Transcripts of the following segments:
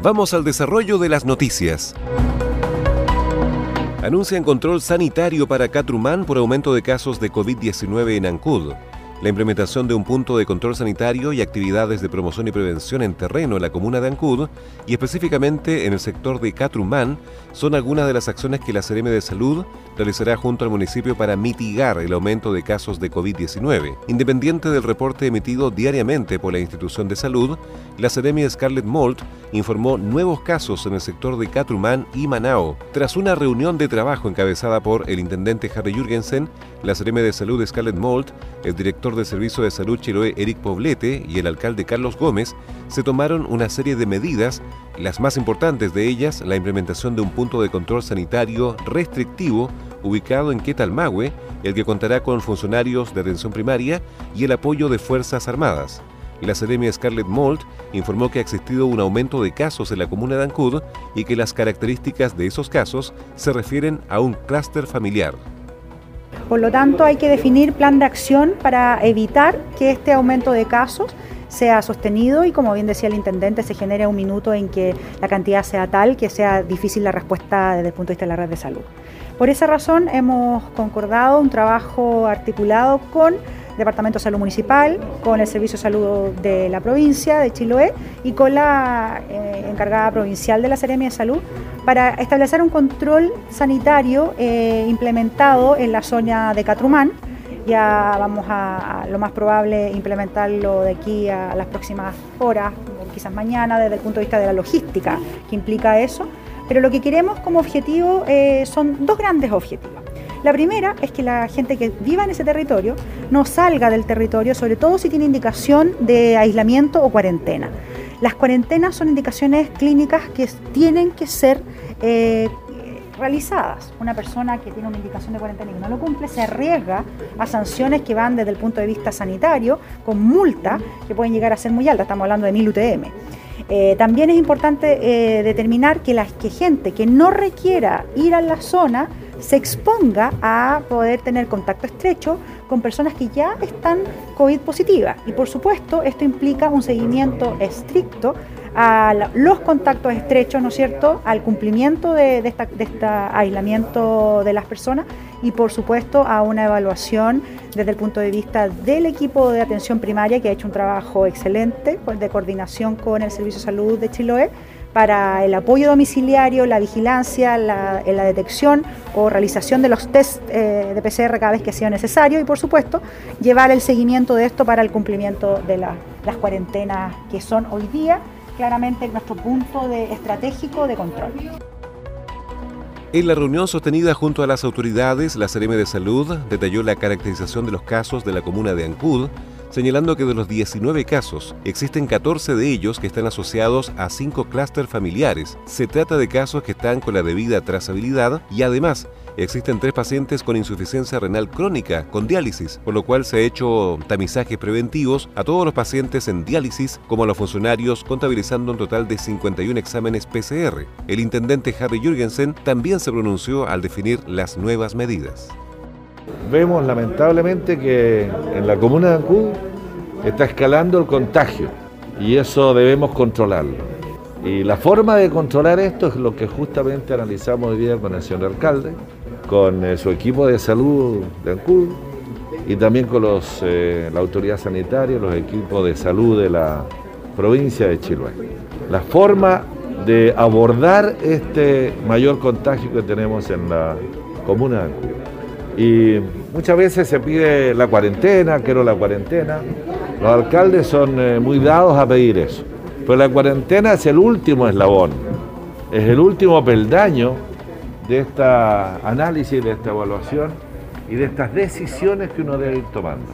Vamos al desarrollo de las noticias. Anuncian control sanitario para Catrumán por aumento de casos de COVID-19 en Ancud. La implementación de un punto de control sanitario y actividades de promoción y prevención en terreno en la comuna de Ancud y específicamente en el sector de Catrumán son algunas de las acciones que la CRM de Salud realizará junto al municipio para mitigar el aumento de casos de COVID-19. Independiente del reporte emitido diariamente por la institución de salud, la CRM Scarlett Mold informó nuevos casos en el sector de Catrumán y Manao. Tras una reunión de trabajo encabezada por el intendente Harry Jürgensen, la CRM de Salud Scarlett Mold, el director del Servicio de Salud Chiloé Eric Poblete y el alcalde Carlos Gómez se tomaron una serie de medidas, las más importantes de ellas la implementación de un punto de control sanitario restrictivo ubicado en Quetalmahue, el que contará con funcionarios de atención primaria y el apoyo de Fuerzas Armadas. La Seremia Scarlett Mold informó que ha existido un aumento de casos en la comuna de Ancud y que las características de esos casos se refieren a un clúster familiar. Por lo tanto, hay que definir plan de acción para evitar que este aumento de casos sea sostenido y, como bien decía el intendente, se genere un minuto en que la cantidad sea tal que sea difícil la respuesta desde el punto de vista de la red de salud. Por esa razón hemos concordado un trabajo articulado con Departamento de Salud Municipal, con el Servicio de Salud de la provincia de Chiloé y con la eh, encargada provincial de la Seremia de Salud para establecer un control sanitario eh, implementado en la zona de Catrumán. Ya vamos a, lo más probable implementarlo de aquí a las próximas horas, quizás mañana, desde el punto de vista de la logística que implica eso. Pero lo que queremos como objetivo eh, son dos grandes objetivos. La primera es que la gente que viva en ese territorio no salga del territorio, sobre todo si tiene indicación de aislamiento o cuarentena. Las cuarentenas son indicaciones clínicas que tienen que ser eh, realizadas. Una persona que tiene una indicación de cuarentena y que no lo cumple se arriesga a sanciones que van desde el punto de vista sanitario, con multa que pueden llegar a ser muy altas, estamos hablando de 1000 UTM. Eh, también es importante eh, determinar que la que gente que no requiera ir a la zona se exponga a poder tener contacto estrecho con personas que ya están COVID positivas. Y por supuesto, esto implica un seguimiento estricto a los contactos estrechos, ¿no es cierto?, al cumplimiento de, de este aislamiento de las personas y por supuesto a una evaluación desde el punto de vista del equipo de atención primaria que ha hecho un trabajo excelente de coordinación con el Servicio de Salud de Chiloé para el apoyo domiciliario, la vigilancia, la, la detección o realización de los test eh, de PCR cada vez que sea necesario y, por supuesto, llevar el seguimiento de esto para el cumplimiento de las cuarentenas que son hoy día claramente nuestro punto de, estratégico de control. En la reunión sostenida junto a las autoridades, la CRM de Salud detalló la caracterización de los casos de la comuna de Ancud, señalando que de los 19 casos, existen 14 de ellos que están asociados a 5 clústeres familiares. Se trata de casos que están con la debida trazabilidad y además existen tres pacientes con insuficiencia renal crónica con diálisis, por lo cual se ha hecho tamizajes preventivos a todos los pacientes en diálisis como a los funcionarios, contabilizando un total de 51 exámenes PCR. El intendente Harry Jürgensen también se pronunció al definir las nuevas medidas. Vemos lamentablemente que en la comuna de Ancud está escalando el contagio y eso debemos controlarlo. Y la forma de controlar esto es lo que justamente analizamos hoy día con el señor alcalde, con eh, su equipo de salud de Ancud y también con los, eh, la autoridad sanitaria, los equipos de salud de la provincia de Chiloé. La forma de abordar este mayor contagio que tenemos en la comuna de Ancud. Y muchas veces se pide la cuarentena, quiero la cuarentena. Los alcaldes son eh, muy dados a pedir eso. Pero la cuarentena es el último eslabón, es el último peldaño de esta análisis, de esta evaluación y de estas decisiones que uno debe ir tomando.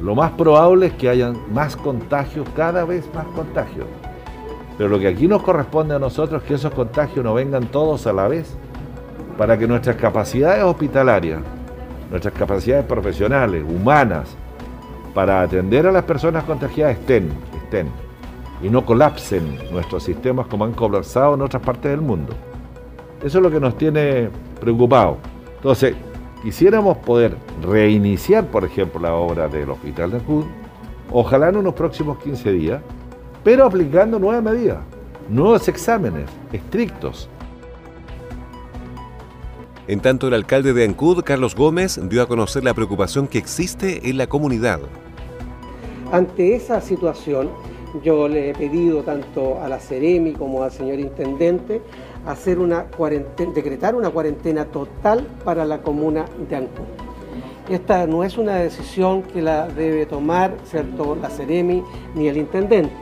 Lo más probable es que hayan más contagios, cada vez más contagios. Pero lo que aquí nos corresponde a nosotros es que esos contagios no vengan todos a la vez, para que nuestras capacidades hospitalarias, nuestras capacidades profesionales, humanas, para atender a las personas contagiadas estén, estén, y no colapsen nuestros sistemas como han colapsado en otras partes del mundo. Eso es lo que nos tiene preocupados. Entonces, quisiéramos poder reiniciar, por ejemplo, la obra del Hospital de Ancud, ojalá en unos próximos 15 días, pero aplicando nuevas medidas, nuevos exámenes estrictos. En tanto, el alcalde de Ancud, Carlos Gómez, dio a conocer la preocupación que existe en la comunidad. Ante esa situación, yo le he pedido tanto a la Ceremi como al señor Intendente hacer una decretar una cuarentena total para la comuna de Ancud. Esta no es una decisión que la debe tomar ¿cierto? la Ceremi ni el Intendente.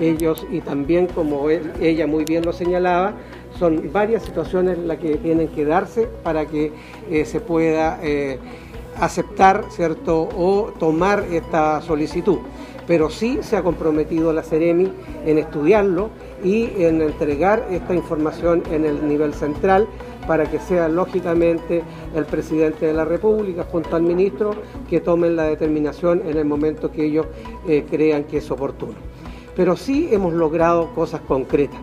Ellos, y también como ella muy bien lo señalaba, son varias situaciones las que tienen que darse para que eh, se pueda eh, aceptar ¿cierto? o tomar esta solicitud pero sí se ha comprometido la Ceremi en estudiarlo y en entregar esta información en el nivel central para que sea lógicamente el presidente de la República junto al ministro que tomen la determinación en el momento que ellos eh, crean que es oportuno. Pero sí hemos logrado cosas concretas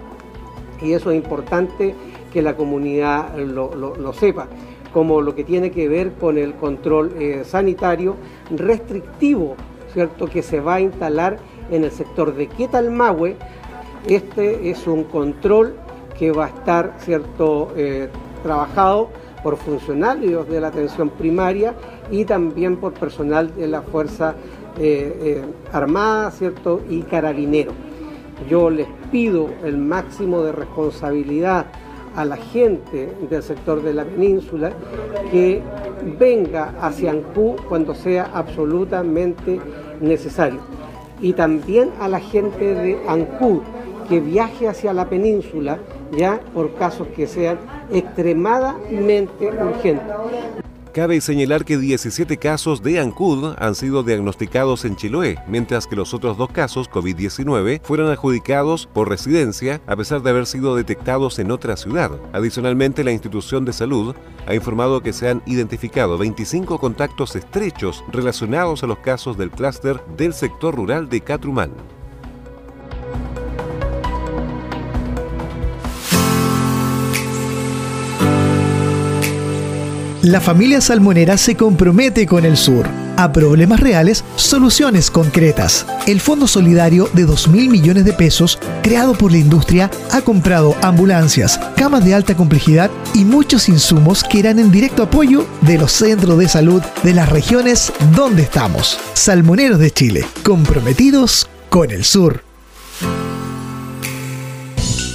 y eso es importante que la comunidad lo, sepa como lo que tiene que ver con el control eh, sanitario restrictivo ¿cierto? que se va a instalar en el sector de Quetalmahue. Este es un control que va a estar ¿cierto? Eh, trabajado por funcionarios de la atención primaria y también por personal de la Fuerza eh, Armada ¿cierto? y Carabinero. Yo les pido el máximo de responsabilidad a la gente del sector de la península que venga hacia Ancú cuando sea absolutamente necesario. Y también a la gente de Ancú que viaje hacia la península ya por casos que sean extremadamente urgentes. Cabe señalar que 17 casos de ANCUD han sido diagnosticados en Chiloé, mientras que los otros dos casos COVID-19 fueron adjudicados por residencia a pesar de haber sido detectados en otra ciudad. Adicionalmente, la institución de salud ha informado que se han identificado 25 contactos estrechos relacionados a los casos del clúster del sector rural de Catrumán. La familia salmonera se compromete con el sur. A problemas reales, soluciones concretas. El Fondo Solidario de 2 mil millones de pesos, creado por la industria, ha comprado ambulancias, camas de alta complejidad y muchos insumos que irán en directo apoyo de los centros de salud de las regiones donde estamos. Salmoneros de Chile, comprometidos con el sur.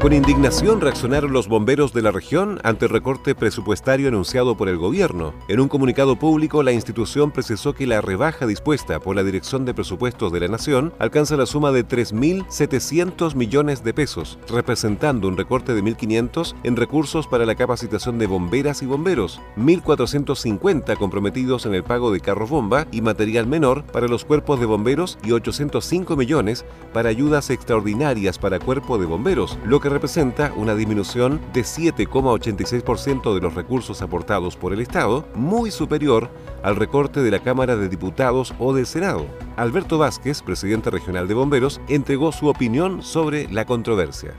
Con indignación reaccionaron los bomberos de la región ante el recorte presupuestario anunciado por el gobierno. En un comunicado público, la institución precisó que la rebaja dispuesta por la Dirección de Presupuestos de la Nación alcanza la suma de 3.700 millones de pesos, representando un recorte de 1.500 en recursos para la capacitación de bomberas y bomberos, 1.450 comprometidos en el pago de carros bomba y material menor para los cuerpos de bomberos y 805 millones para ayudas extraordinarias para cuerpo de bomberos, lo que representa una disminución de 7,86% de los recursos aportados por el Estado, muy superior al recorte de la Cámara de Diputados o del Senado. Alberto Vázquez, presidente regional de Bomberos, entregó su opinión sobre la controversia.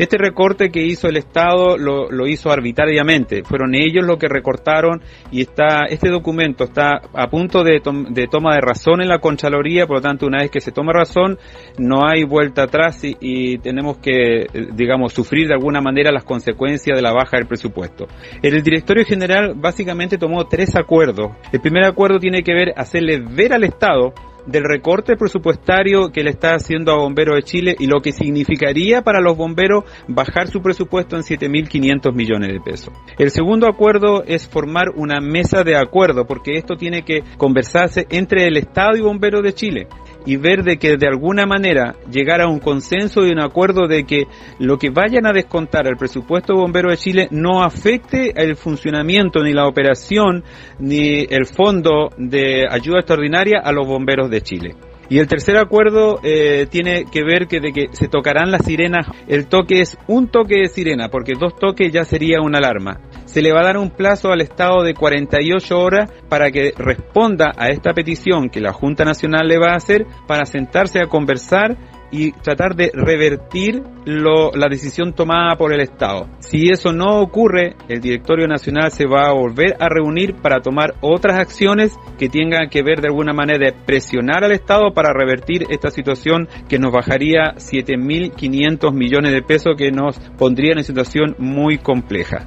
Este recorte que hizo el Estado lo, hizo arbitrariamente, fueron ellos los que recortaron y está este documento está a punto de, toma de razón en la Conchaloría, por lo tanto una vez que se toma razón no hay vuelta atrás y, tenemos que, digamos, sufrir de alguna manera las consecuencias de la baja del presupuesto. El directorio general básicamente tomó tres acuerdos. El primer acuerdo tiene que ver hacerle ver al Estado del recorte presupuestario que le está haciendo a Bomberos de Chile y lo que significaría para los bomberos bajar su presupuesto en 7.500 millones de pesos. El segundo acuerdo es formar una mesa de acuerdo, porque esto tiene que conversarse entre el Estado y Bomberos de Chile y ver de que de alguna manera llegar a un consenso y un acuerdo de que lo que vayan a descontar al presupuesto bombero de Chile no afecte el funcionamiento ni la operación ni el fondo de ayuda extraordinaria a los bomberos de Chile. Y el tercer acuerdo eh, tiene que ver que de que se tocarán las sirenas. El toque es un toque de sirena, porque dos toques ya sería una alarma. Se le va a dar un plazo al Estado de 48 horas para que responda a esta petición que la Junta Nacional le va a hacer para sentarse a conversar y tratar de revertir la decisión tomada por el Estado. Si eso no ocurre, el Directorio Nacional se va a volver a reunir para tomar otras acciones que tengan que ver de alguna manera de presionar al Estado para revertir esta situación que nos bajaría 7.500 millones de pesos que nos pondría en una situación muy compleja.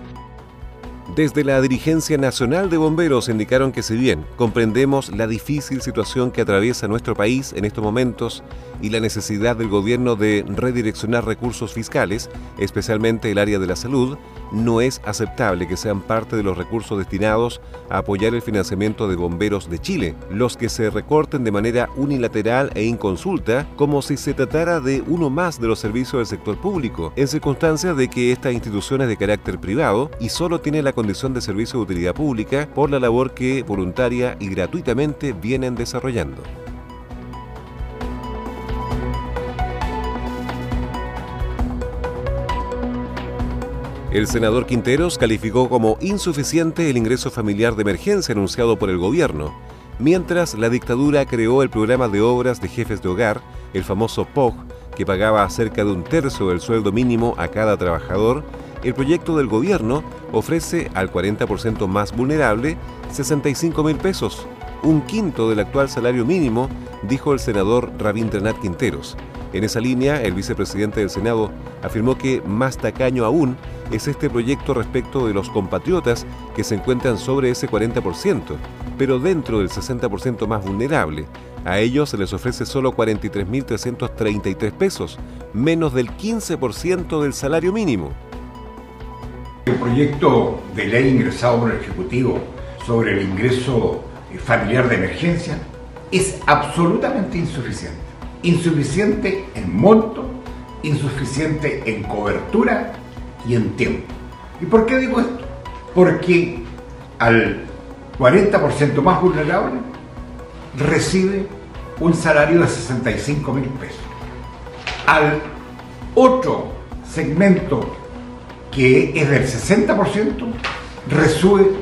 Desde la dirigencia nacional de bomberos indicaron que si bien comprendemos la difícil situación que atraviesa nuestro país en estos momentos y la necesidad del gobierno de redireccionar recursos fiscales, especialmente el área de la salud, no es aceptable que sean parte de los recursos destinados a apoyar el financiamiento de bomberos de Chile, los que se recorten de manera unilateral e inconsulta como si se tratara de uno más de los servicios del sector público, en circunstancias de que esta institución es de carácter privado y solo tiene la de servicio de utilidad pública por la labor que voluntaria y gratuitamente vienen desarrollando. El senador Quinteros calificó como insuficiente el ingreso familiar de emergencia anunciado por el gobierno, mientras la dictadura creó el programa de obras de jefes de hogar, el famoso POG, que pagaba cerca de un tercio del sueldo mínimo a cada trabajador, el proyecto del gobierno ofrece al 40% más vulnerable 65 mil pesos, un quinto del actual salario mínimo, dijo el senador Rabindranath Quinteros. En esa línea, el vicepresidente del Senado afirmó que más tacaño aún es este proyecto respecto de los compatriotas que se encuentran sobre ese 40%, pero dentro del 60% más vulnerable. A ellos se les ofrece solo 43.333 pesos, menos del 15% del salario mínimo. El proyecto de ley ingresado por el Ejecutivo sobre el ingreso familiar de emergencia es absolutamente insuficiente insuficiente en monto, insuficiente en cobertura y en tiempo. ¿Y por qué digo esto? Porque al 40% más vulnerable recibe un salario de 65 mil pesos. Al otro segmento que es del 60%,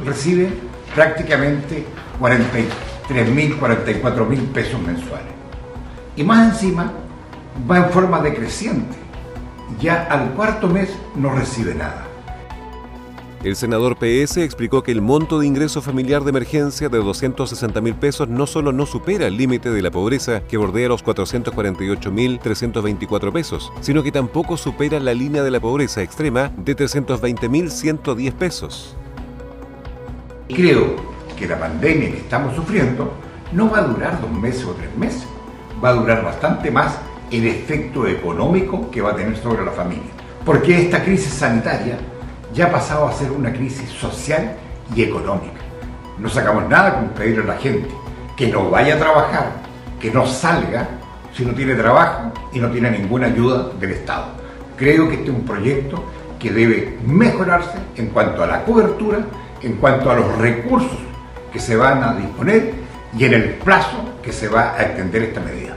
recibe, prácticamente 43 mil, 44 mil pesos mensuales. Y más encima va en forma decreciente. Ya al cuarto mes no recibe nada. El senador PS explicó que el monto de ingreso familiar de emergencia de 260 mil pesos no solo no supera el límite de la pobreza que bordea los 448 mil 324 pesos, sino que tampoco supera la línea de la pobreza extrema de 320 mil 110 pesos. Creo que la pandemia que estamos sufriendo no va a durar dos meses o tres meses va a durar bastante más el efecto económico que va a tener sobre la familia. Porque esta crisis sanitaria ya ha pasado a ser una crisis social y económica. No sacamos nada con pedirle a la gente que no vaya a trabajar, que no salga si no tiene trabajo y no tiene ninguna ayuda del Estado. Creo que este es un proyecto que debe mejorarse en cuanto a la cobertura, en cuanto a los recursos que se van a disponer y en el plazo que se va a extender esta medida.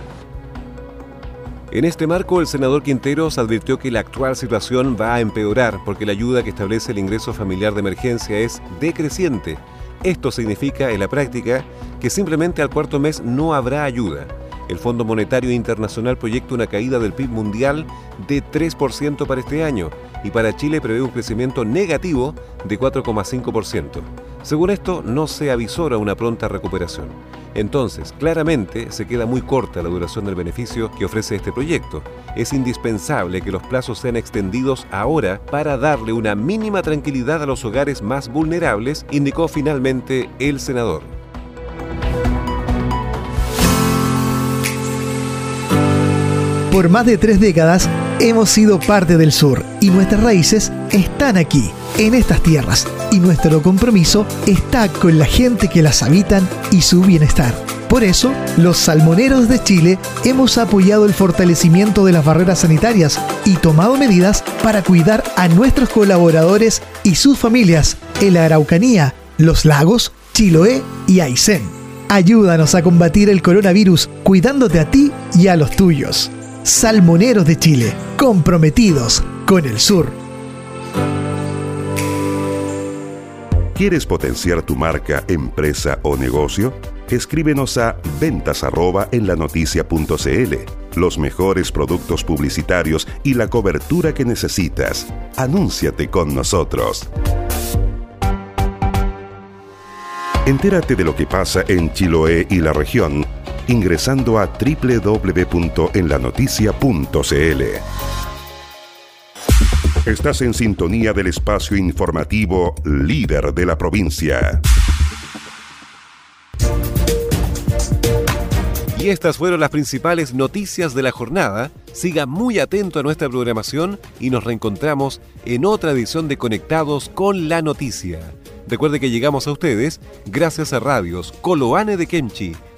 En este marco, el senador Quinteros advirtió que la actual situación va a empeorar porque la ayuda que establece el ingreso familiar de emergencia es decreciente. Esto significa, en la práctica, que simplemente al cuarto mes no habrá ayuda. El Fondo Monetario Internacional proyecta una caída del PIB mundial de 3% para este año y para Chile prevé un crecimiento negativo de 4,5%. Según esto, no se avisora una pronta recuperación. Entonces, claramente se queda muy corta la duración del beneficio que ofrece este proyecto. Es indispensable que los plazos sean extendidos ahora para darle una mínima tranquilidad a los hogares más vulnerables, indicó finalmente el senador. Por más de tres décadas hemos sido parte del sur y nuestras raíces están aquí, en estas tierras, y nuestro compromiso está con la gente que las habitan y su bienestar. Por eso, los salmoneros de Chile hemos apoyado el fortalecimiento de las barreras sanitarias y tomado medidas para cuidar a nuestros colaboradores y sus familias en la Araucanía, los lagos, Chiloé y Aysén. Ayúdanos a combatir el coronavirus cuidándote a ti y a los tuyos. Salmoneros de Chile, comprometidos con el sur. ¿Quieres potenciar tu marca, empresa o negocio? Escríbenos a ventas arroba en la noticia.cl. Los mejores productos publicitarios y la cobertura que necesitas. Anúnciate con nosotros. Entérate de lo que pasa en Chiloé y la región ingresando a www.enlanoticia.cl. Estás en sintonía del espacio informativo líder de la provincia. Y estas fueron las principales noticias de la jornada. Siga muy atento a nuestra programación y nos reencontramos en otra edición de Conectados con la Noticia. Recuerde que llegamos a ustedes gracias a radios Coloane de Kemchi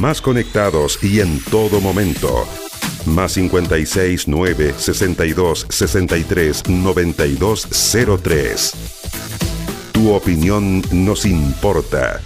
Más conectados y en todo momento. Más 56 9 62 63 92 03. Tu opinión nos importa.